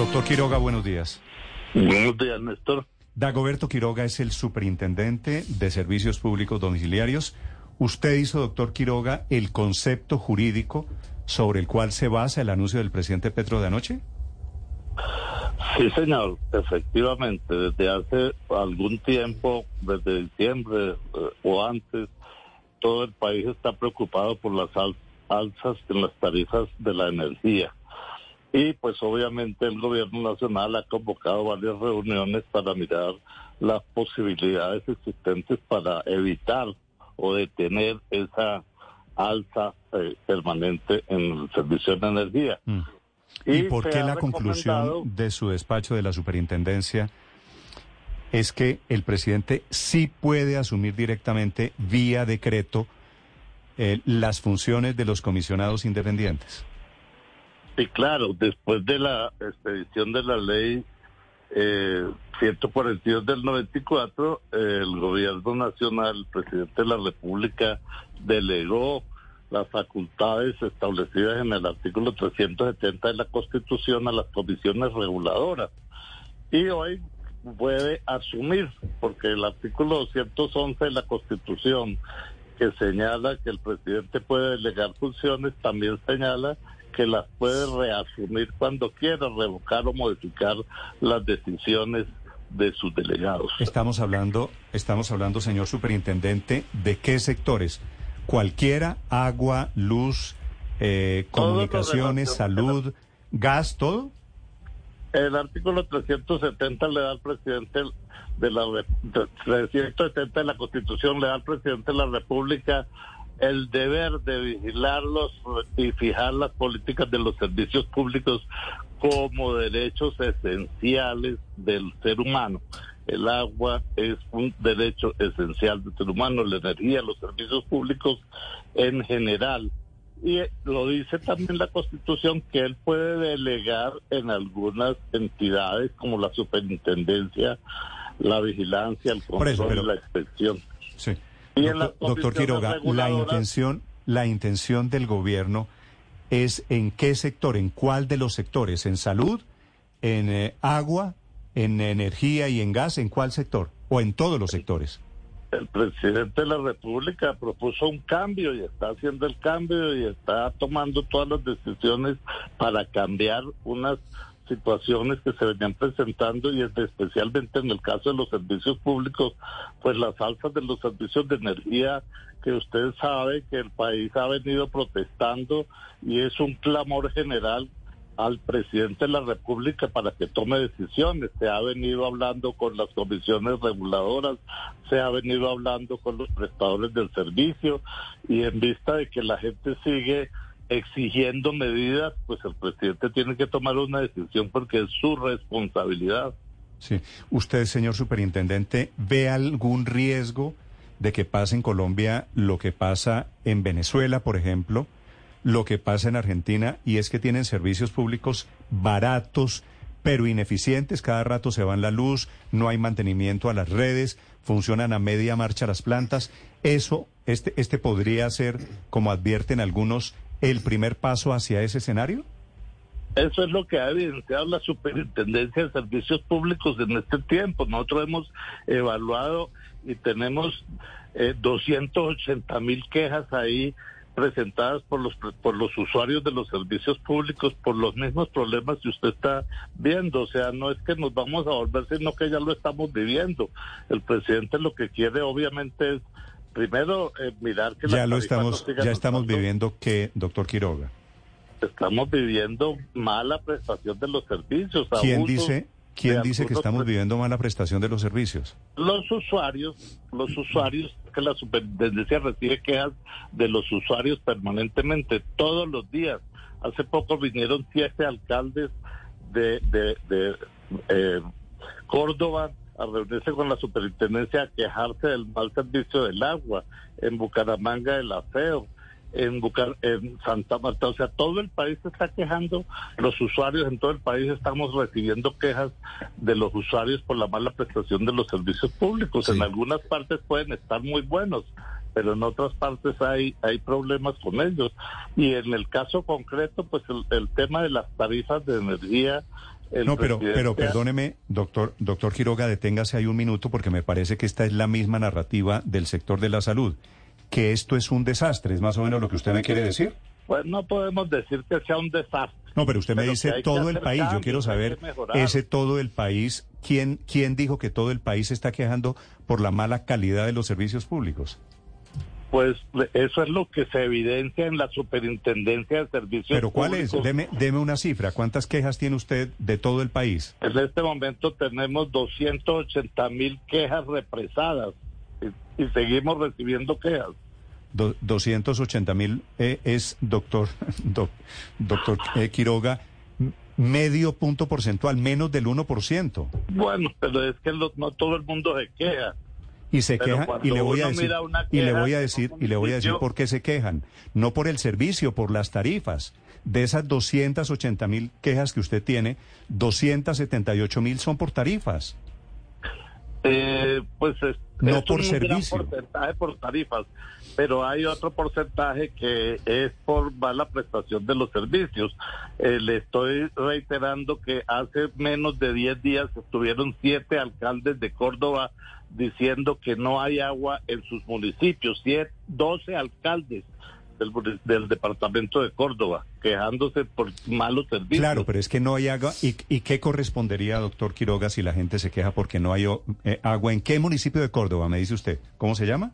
Doctor Quiroga, buenos días. Buenos días, Néstor. Dagoberto Quiroga es el superintendente de servicios públicos domiciliarios. Usted hizo, doctor Quiroga, el concepto jurídico sobre el cual se basa el anuncio del presidente Petro de anoche. Sí, señor, efectivamente, desde hace algún tiempo, desde diciembre eh, o antes, todo el país está preocupado por las alzas en las tarifas de la energía. Y pues obviamente el gobierno nacional ha convocado varias reuniones para mirar las posibilidades existentes para evitar o detener esa alza eh, permanente en el servicio de energía. Mm. ¿Y, por qué la conclusión de su despacho de la superintendencia es que el presidente sí puede asumir directamente vía decreto eh, las funciones de los comisionados independientes? Sí, claro, después de la expedición de la ley eh, 142 del 94, el gobierno nacional, el presidente de la República, delegó las facultades establecidas en el artículo 370 de la Constitución a las comisiones reguladoras. Y hoy puede asumir, porque el artículo 211 de la Constitución, que señala que el presidente puede delegar funciones, también señala que las puede reasumir cuando quiera, revocar o modificar las decisiones de sus delegados. Estamos hablando, estamos hablando, señor superintendente, de qué sectores, cualquiera, agua, luz, eh, comunicaciones, salud, gas, todo. El artículo 370 le da al presidente de la 370 de la Constitución le da al presidente de la República el deber de vigilarlos y fijar las políticas de los servicios públicos como derechos esenciales del ser humano. El agua es un derecho esencial del ser humano, la energía, los servicios públicos en general. Y lo dice también la Constitución que él puede delegar en algunas entidades como la superintendencia, la vigilancia, el control, la inspección. Sí. Doctor, Quiroga, la intención, la intención del gobierno es en qué sector, en cuál de los sectores, en salud, en eh, agua, en energía y en gas, en cuál sector o en todos los sectores. El presidente de la República propuso un cambio y está haciendo el cambio y está tomando todas las decisiones para cambiar unas situaciones que se venían presentando y especialmente en el caso de los servicios públicos, pues las alzas de los servicios de energía que usted sabe que el país ha venido protestando y es un clamor general al presidente de la República para que tome decisiones. Se ha venido hablando con las comisiones reguladoras, se ha venido hablando con los prestadores del servicio y en vista de que la gente sigue exigiendo medidas, pues el presidente tiene que tomar una decisión porque es su responsabilidad. Sí. ¿Usted, señor superintendente, ve algún riesgo de que pase en Colombia lo que pasa en Venezuela, por ejemplo, lo que pasa en Argentina, y es que tienen servicios públicos baratos, pero ineficientes, cada rato se van la luz, no hay mantenimiento a las redes, funcionan a media marcha las plantas. Eso, este, este podría ser, como advierten algunos, el primer paso hacia ese escenario? Eso es lo que ha evidenciado la Superintendencia de Servicios Públicos en este tiempo. Nosotros hemos evaluado y tenemos eh, 280 mil quejas ahí presentadas por los por los usuarios de los servicios públicos por los mismos problemas que usted está viendo. O sea, no es que nos vamos a volver, sino que ya lo estamos viviendo. El presidente lo que quiere obviamente es primero eh, mirar que ya lo estamos ya estamos viviendo que doctor Quiroga. Estamos viviendo mala prestación de los servicios. Quién dice quién dice que estamos viviendo mala prestación de los servicios los usuarios los usuarios que la superintendencia recibe quejas de los usuarios permanentemente todos los días. Hace poco vinieron siete alcaldes de de, de eh, Córdoba a reunirse con la superintendencia a quejarse del mal servicio del agua, en Bucaramanga el aseo, en, Bucar en Santa Marta, o sea, todo el país se está quejando, los usuarios en todo el país estamos recibiendo quejas de los usuarios por la mala prestación de los servicios públicos. En algunas partes pueden estar muy buenos, pero en otras partes hay, hay problemas con ellos. Y en el caso concreto, pues el tema de las tarifas de energía no, pero, pero perdóneme, doctor, doctor Quiroga, deténgase ahí un minuto porque me parece que esta es la misma narrativa del sector de la salud, que esto es un desastre, es más o menos lo que usted me quiere decir. Pues no podemos decir que sea un desastre. No, pero usted me dice todo el país. Yo quiero saber ese todo el país. ¿quién, ¿Quién dijo que todo el país se está quejando por la mala calidad de los servicios públicos? Pues eso es lo que se evidencia en la Superintendencia de Servicios ¿Pero cuál es? Deme, deme una cifra. ¿Cuántas quejas tiene usted de todo el país? En este momento tenemos 280 mil quejas represadas y, seguimos recibiendo quejas. 280 mil eh, es, doctor, doctor eh, Quiroga, medio punto porcentual, menos del 1%. Bueno, pero es que no todo el mundo se queja y se quejan y le voy a decir y le voy a decir y le voy a decir por qué se quejan. No por el servicio por las tarifas. De esas 280 mil quejas que usted tiene 278 mil son por tarifas. Eh, pues no por servicio. porcentaje por tarifas pero hay otro porcentaje que es por mala prestación de los servicios. Eh, le estoy reiterando que hace menos de 10 días estuvieron siete alcaldes de Córdoba diciendo que no hay agua en sus municipios, siete, 12 alcaldes del, departamento de Córdoba, quejándose por malos servicios. Claro, pero es que no hay agua. ¿Y, y qué correspondería, doctor Quiroga, si la gente se queja porque no hay eh, agua? ¿En qué municipio de Córdoba, me dice usted? ¿Cómo se llama?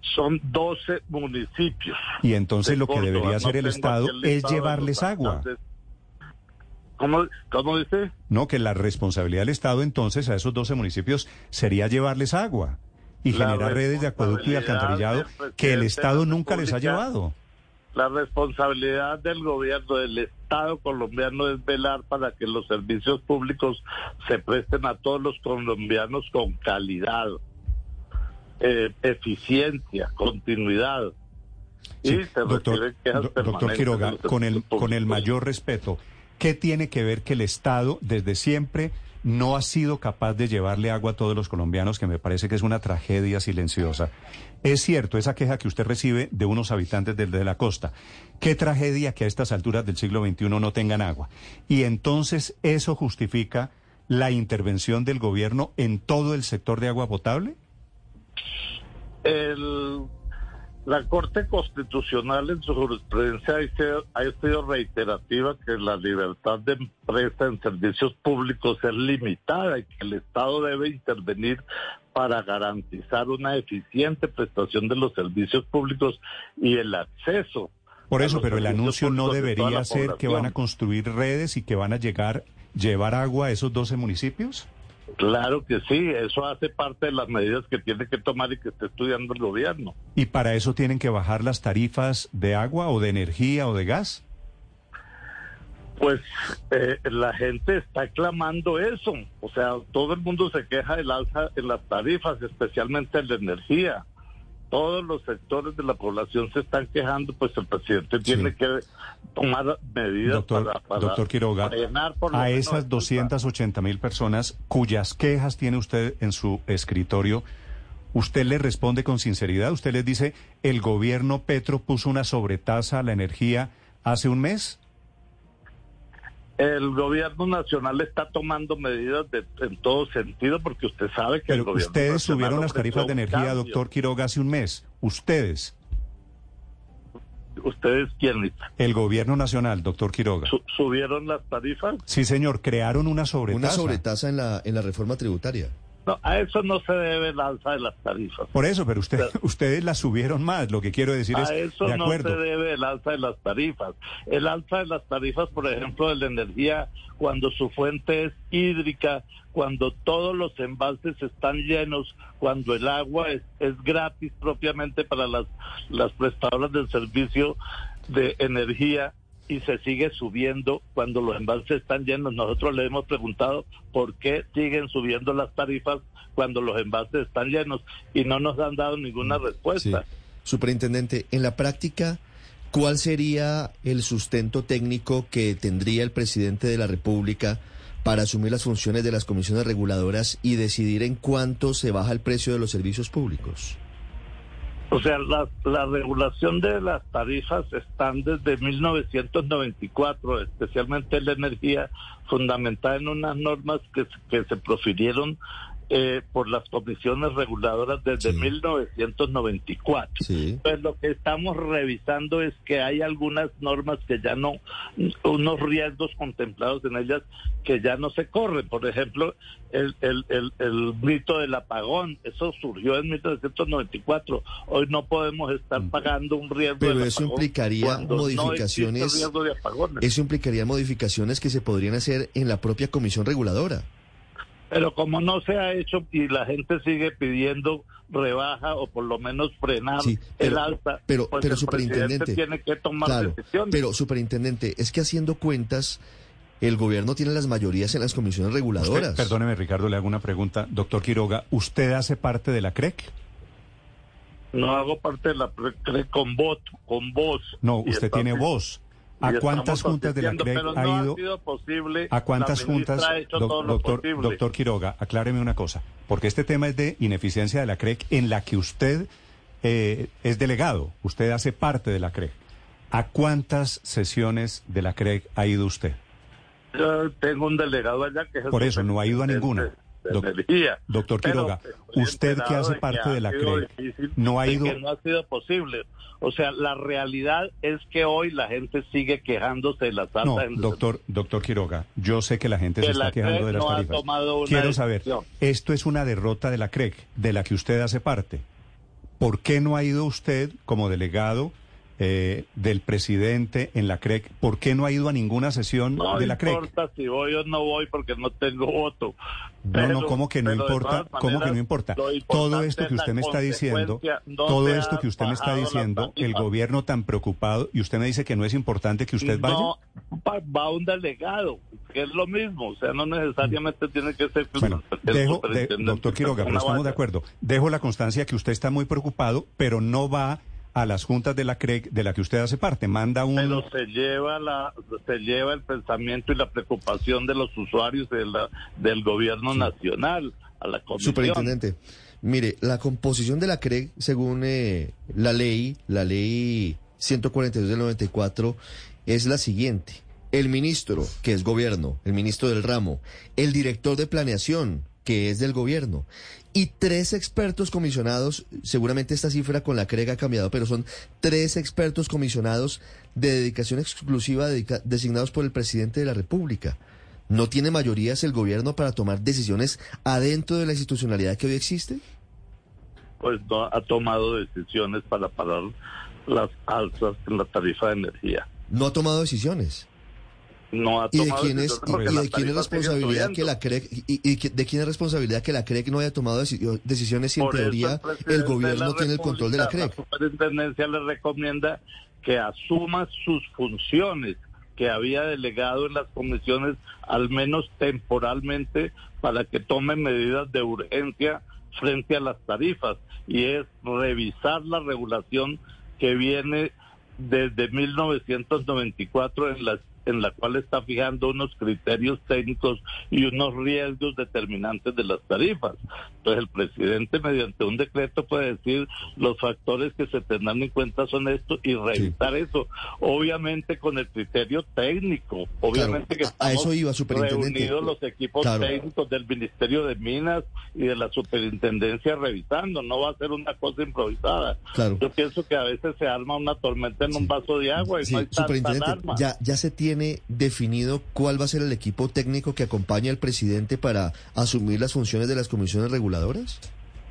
Son 12 municipios. Y entonces lo que debería hacer el Estado es llevarles agua. ¿Cómo, ¿Cómo, dice? No, que la responsabilidad del Estado entonces a esos 12 municipios sería llevarles agua y generar redes de acueducto y alcantarillado que el Estado nunca les ha llevado. La responsabilidad del gobierno, del Estado colombiano es velar para que los servicios públicos se presten a todos los colombianos con calidad, eh, eficiencia, continuidad. y se doctor, doctor Quiroga, con el, con el mayor respeto, ¿Qué tiene que ver que el Estado desde siempre no ha sido capaz de llevarle agua a todos los colombianos, que me parece que es una tragedia silenciosa? Es cierto, esa queja que usted recibe de unos habitantes de, la costa. Qué tragedia que a estas alturas del siglo XXI no tengan agua. Y entonces eso justifica la intervención del gobierno en todo el sector de agua potable? El la Corte Constitucional en su jurisprudencia ha sido, reiterativa que la libertad de empresa en servicios públicos es limitada y que el Estado debe intervenir para garantizar una eficiente prestación de los servicios públicos y el acceso. Por eso, pero el anuncio no debería ser que van a construir redes y que van a llegar, llevar agua a esos 12 municipios. Claro que sí, eso hace parte de las medidas que tiene que tomar y que está estudiando el gobierno. ¿Y para eso tienen que bajar las tarifas de agua o de energía o de gas? Pues eh, la gente está clamando eso, o sea, todo el mundo se queja del alza en las tarifas, especialmente en la energía todos los sectores de la población se están quejando, pues el presidente tiene que tomar medidas doctor, para, doctor Quiroga, a esas 280 mil personas cuyas quejas tiene usted en su escritorio, ¿usted le responde con sinceridad? ¿Usted les dice, el gobierno Petro puso una sobretasa a la energía hace un mes? El gobierno nacional está tomando medidas de, en todo sentido porque usted sabe que Pero el gobierno ustedes subieron las tarifas de energía, doctor Quiroga, hace un mes. Ustedes. ¿Ustedes quién? El gobierno nacional, doctor Quiroga. ¿Subieron las tarifas? Sí, señor, crearon una sobretasa. Una sobretasa en la, en la reforma tributaria. No, a eso no se debe el alza de las tarifas. Por eso, pero usted, ustedes las subieron más. Lo que quiero decir es. A eso no se debe el alza de las tarifas. El alza de las tarifas, por ejemplo, de la energía, cuando su fuente es hídrica, cuando todos los embalses están llenos, cuando el agua es, es gratis propiamente para las, las prestadoras del servicio de energía y se sigue subiendo cuando los embalses están llenos. Nosotros le hemos preguntado por qué siguen subiendo las tarifas cuando los embalses están llenos y no nos han dado ninguna respuesta. Superintendente, en la práctica, ¿cuál sería el sustento técnico que tendría el presidente de la República para asumir las funciones de las comisiones reguladoras y decidir en cuánto se baja el precio de los servicios públicos? O sea, la, la regulación de las tarifas están desde 1994, especialmente la energía, fundamentada en unas normas que, que se profirieron eh, por las comisiones reguladoras desde 1994. Pues lo que estamos revisando es que hay algunas normas que ya no, unos riesgos contemplados en ellas que ya no se corren. Por ejemplo, el, el, el, el mito del apagón, eso surgió en 1994. Hoy no podemos estar pagando un riesgo Pero eso implicaría modificaciones. eso implicaría modificaciones que se podrían hacer en la propia comisión reguladora. Pero como no se ha hecho y la gente sigue pidiendo rebaja o por lo menos frenar el alta, pero, pues pero superintendente tiene que tomar decisiones. Pero superintendente, es que haciendo cuentas el gobierno tiene las mayorías en las comisiones reguladoras. perdóneme, Ricardo, le hago una pregunta. Doctor Quiroga, ¿usted hace parte de la CREC? No hago parte de la CREC con voto, con voz. No, usted tiene voz. ¿A cuántas juntas de la CREC ha ido? ¿A cuántas juntas? doctor, doctor Quiroga, acláreme una cosa, porque este tema es de ineficiencia de la CREC en la que usted eh, es delegado, usted hace parte de la CREC. ¿A cuántas sesiones de la CREC ha ido usted? Yo tengo un delegado allá que es Por eso, no ha ido a ninguna. Doctor Quiroga, usted que hace parte de la CREC, no ha ido... no ha sido posible. O sea, la realidad es que hoy la gente sigue quejándose de las tarifas. No, doctor, doctor Quiroga, yo sé que la gente se está quejando de las tarifas. Quiero saber, esto es una derrota de la CREC, de la que usted hace parte. ¿Por qué no ha ido usted como delegado eh, del presidente en la CREC. ¿Por qué no ha ido a ninguna sesión de la CREC? No importa si voy o no voy porque no tengo voto. no, no, ¿cómo que no importa? ¿Cómo que no importa? Todo esto que usted me está diciendo, todo esto que usted me está diciendo, el gobierno tan preocupado, y usted me dice que no es importante que usted vaya. No, va un delegado, que es lo mismo, o sea, no necesariamente tiene que ser... Bueno, dejo, doctor Quiroga, pero estamos de acuerdo. Dejo la constancia que usted está muy preocupado, pero no va a las juntas de la CREC de la que usted hace parte. Manda un... Pero se lleva, la, se lleva el pensamiento y la preocupación de los usuarios de la, del gobierno nacional a la comisión. Superintendente, mire, la composición de la CREC, según eh, la ley, la ley 142 del 94, es la siguiente. El ministro, que es gobierno, el ministro del ramo, el director de planeación, que es del gobierno, y tres expertos comisionados, seguramente esta cifra con la CREG ha cambiado, pero son tres expertos comisionados de dedicación exclusiva designados por el presidente de la República. ¿No tiene mayorías el gobierno para tomar decisiones adentro de la institucionalidad que hoy existe? Pues no ha tomado decisiones para parar las alzas en la tarifa de energía. No ha tomado decisiones no ha ¿Y de quién es, y, de quién es responsabilidad que la CREC y, de quién es responsabilidad que la CREC no haya tomado decisiones si en teoría el, gobierno tiene el control de la CREC? La superintendencia le recomienda que asuma sus funciones que había delegado en las comisiones, al menos temporalmente, para que tome medidas de urgencia frente a las tarifas, y es revisar la regulación que viene desde 1994 en las en la cual está fijando unos criterios técnicos y unos riesgos determinantes de las tarifas. Entonces el presidente mediante un decreto puede decir los factores que se tendrán en cuenta son estos y revisar eso, obviamente con el criterio técnico, obviamente que a eso iba, reunidos los equipos técnicos del Ministerio de Minas y de la Superintendencia revisando, no va a ser una cosa improvisada. Yo pienso que a veces se arma una tormenta en un vaso de agua y no hay tanta alarma. Ya, ya se tiene tiene definido cuál va a ser el equipo técnico que acompaña al presidente para asumir las funciones de las comisiones reguladoras?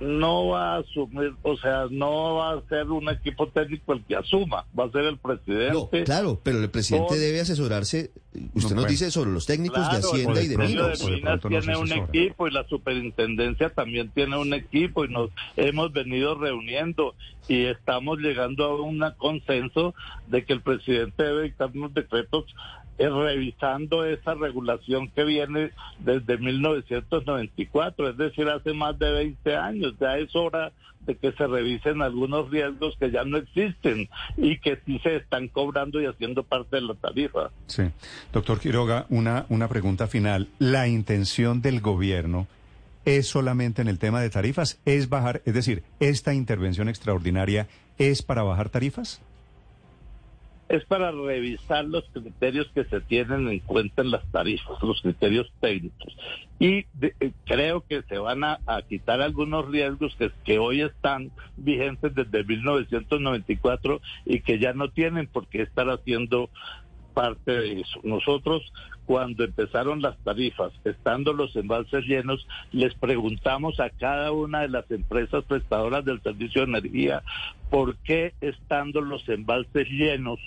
No va a asumir, o sea, no va a ser un equipo técnico el que asuma, va a ser el presidente. claro, pero el presidente debe asesorarse, usted nos dice, sobre los técnicos de Hacienda y de Minas. De Minas tiene un equipo y la superintendencia también tiene un equipo y nos hemos venido reuniendo y estamos llegando a un consenso de que el presidente debe dictar unos decretos revisando esa regulación que viene desde 1994, es decir, hace más de 20 años. Ya es hora de que se revisen algunos riesgos que ya no existen y que sí se están cobrando y haciendo parte de la tarifa. Sí. Doctor Quiroga, una, una pregunta final. La intención del gobierno es solamente en el tema de tarifas, es bajar, es decir, esta intervención extraordinaria es para bajar tarifas. Es para revisar los criterios que se tienen en cuenta en las tarifas, los criterios técnicos. Y eh, creo que se van a, quitar algunos riesgos que, que hoy están vigentes desde 1994 y que ya no tienen por qué estar haciendo parte de eso. Nosotros, cuando empezaron las tarifas, estando los embalses llenos, les preguntamos a cada una de las empresas prestadoras del servicio de energía por qué estando los embalses llenos,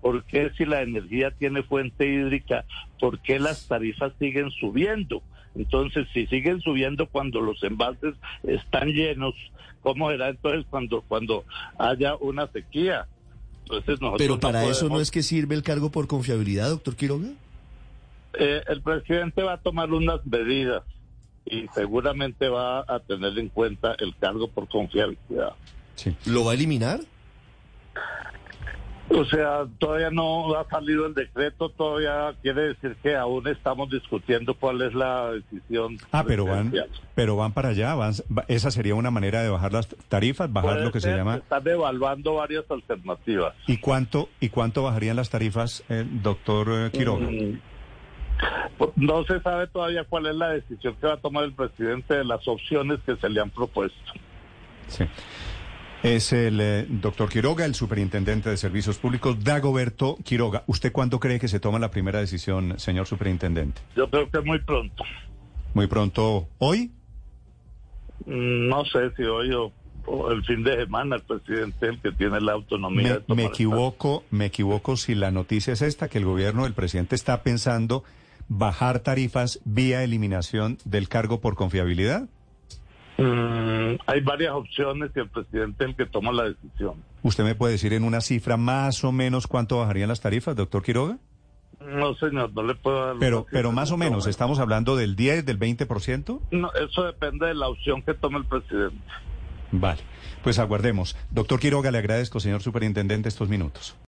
por qué si la energía tiene fuente hídrica, por qué las tarifas siguen subiendo. Entonces, si siguen subiendo cuando los embalses están llenos, ¿cómo será entonces cuando, cuando haya una sequía? Pero para eso no es que sirve el cargo por confiabilidad, doctor Quiroga. Eh, el presidente va a tomar unas medidas y seguramente va a tener en cuenta el cargo por confiabilidad. Sí. ¿Lo va a eliminar? O sea, todavía no ha salido el decreto, todavía quiere decir que aún estamos discutiendo cuál es la decisión. Ah, pero van, pero van para allá, esa sería una manera de bajar las tarifas, bajar lo que se llama. Están evaluando varias alternativas. ¿Y cuánto y cuánto bajarían las tarifas, eh, doctor eh, Quiroga? Mm, no se sabe todavía cuál es la decisión que va a tomar el presidente de las opciones que se le han propuesto. Sí. Es el eh, doctor Quiroga, el superintendente de servicios públicos, Dagoberto Quiroga. ¿Usted cuándo cree que se toma la primera decisión, señor superintendente? Yo creo que muy pronto. ¿Muy pronto hoy? Mm, no sé si hoy o, el fin de semana el presidente el que tiene la autonomía. Me, me equivoco, me equivoco si la noticia es esta, que el gobierno del presidente está pensando bajar tarifas vía eliminación del cargo por confiabilidad. Mm, hay varias opciones y el presidente es el que toma la decisión. ¿Usted me puede decir en una cifra más o menos cuánto bajarían las tarifas, doctor Quiroga? No, señor, no le puedo dar. Pero, pero más o menos, ¿estamos hablando del 10, del 20%? No, eso depende de la opción que tome el presidente. Vale, pues aguardemos. Doctor Quiroga, le agradezco, señor superintendente, estos minutos.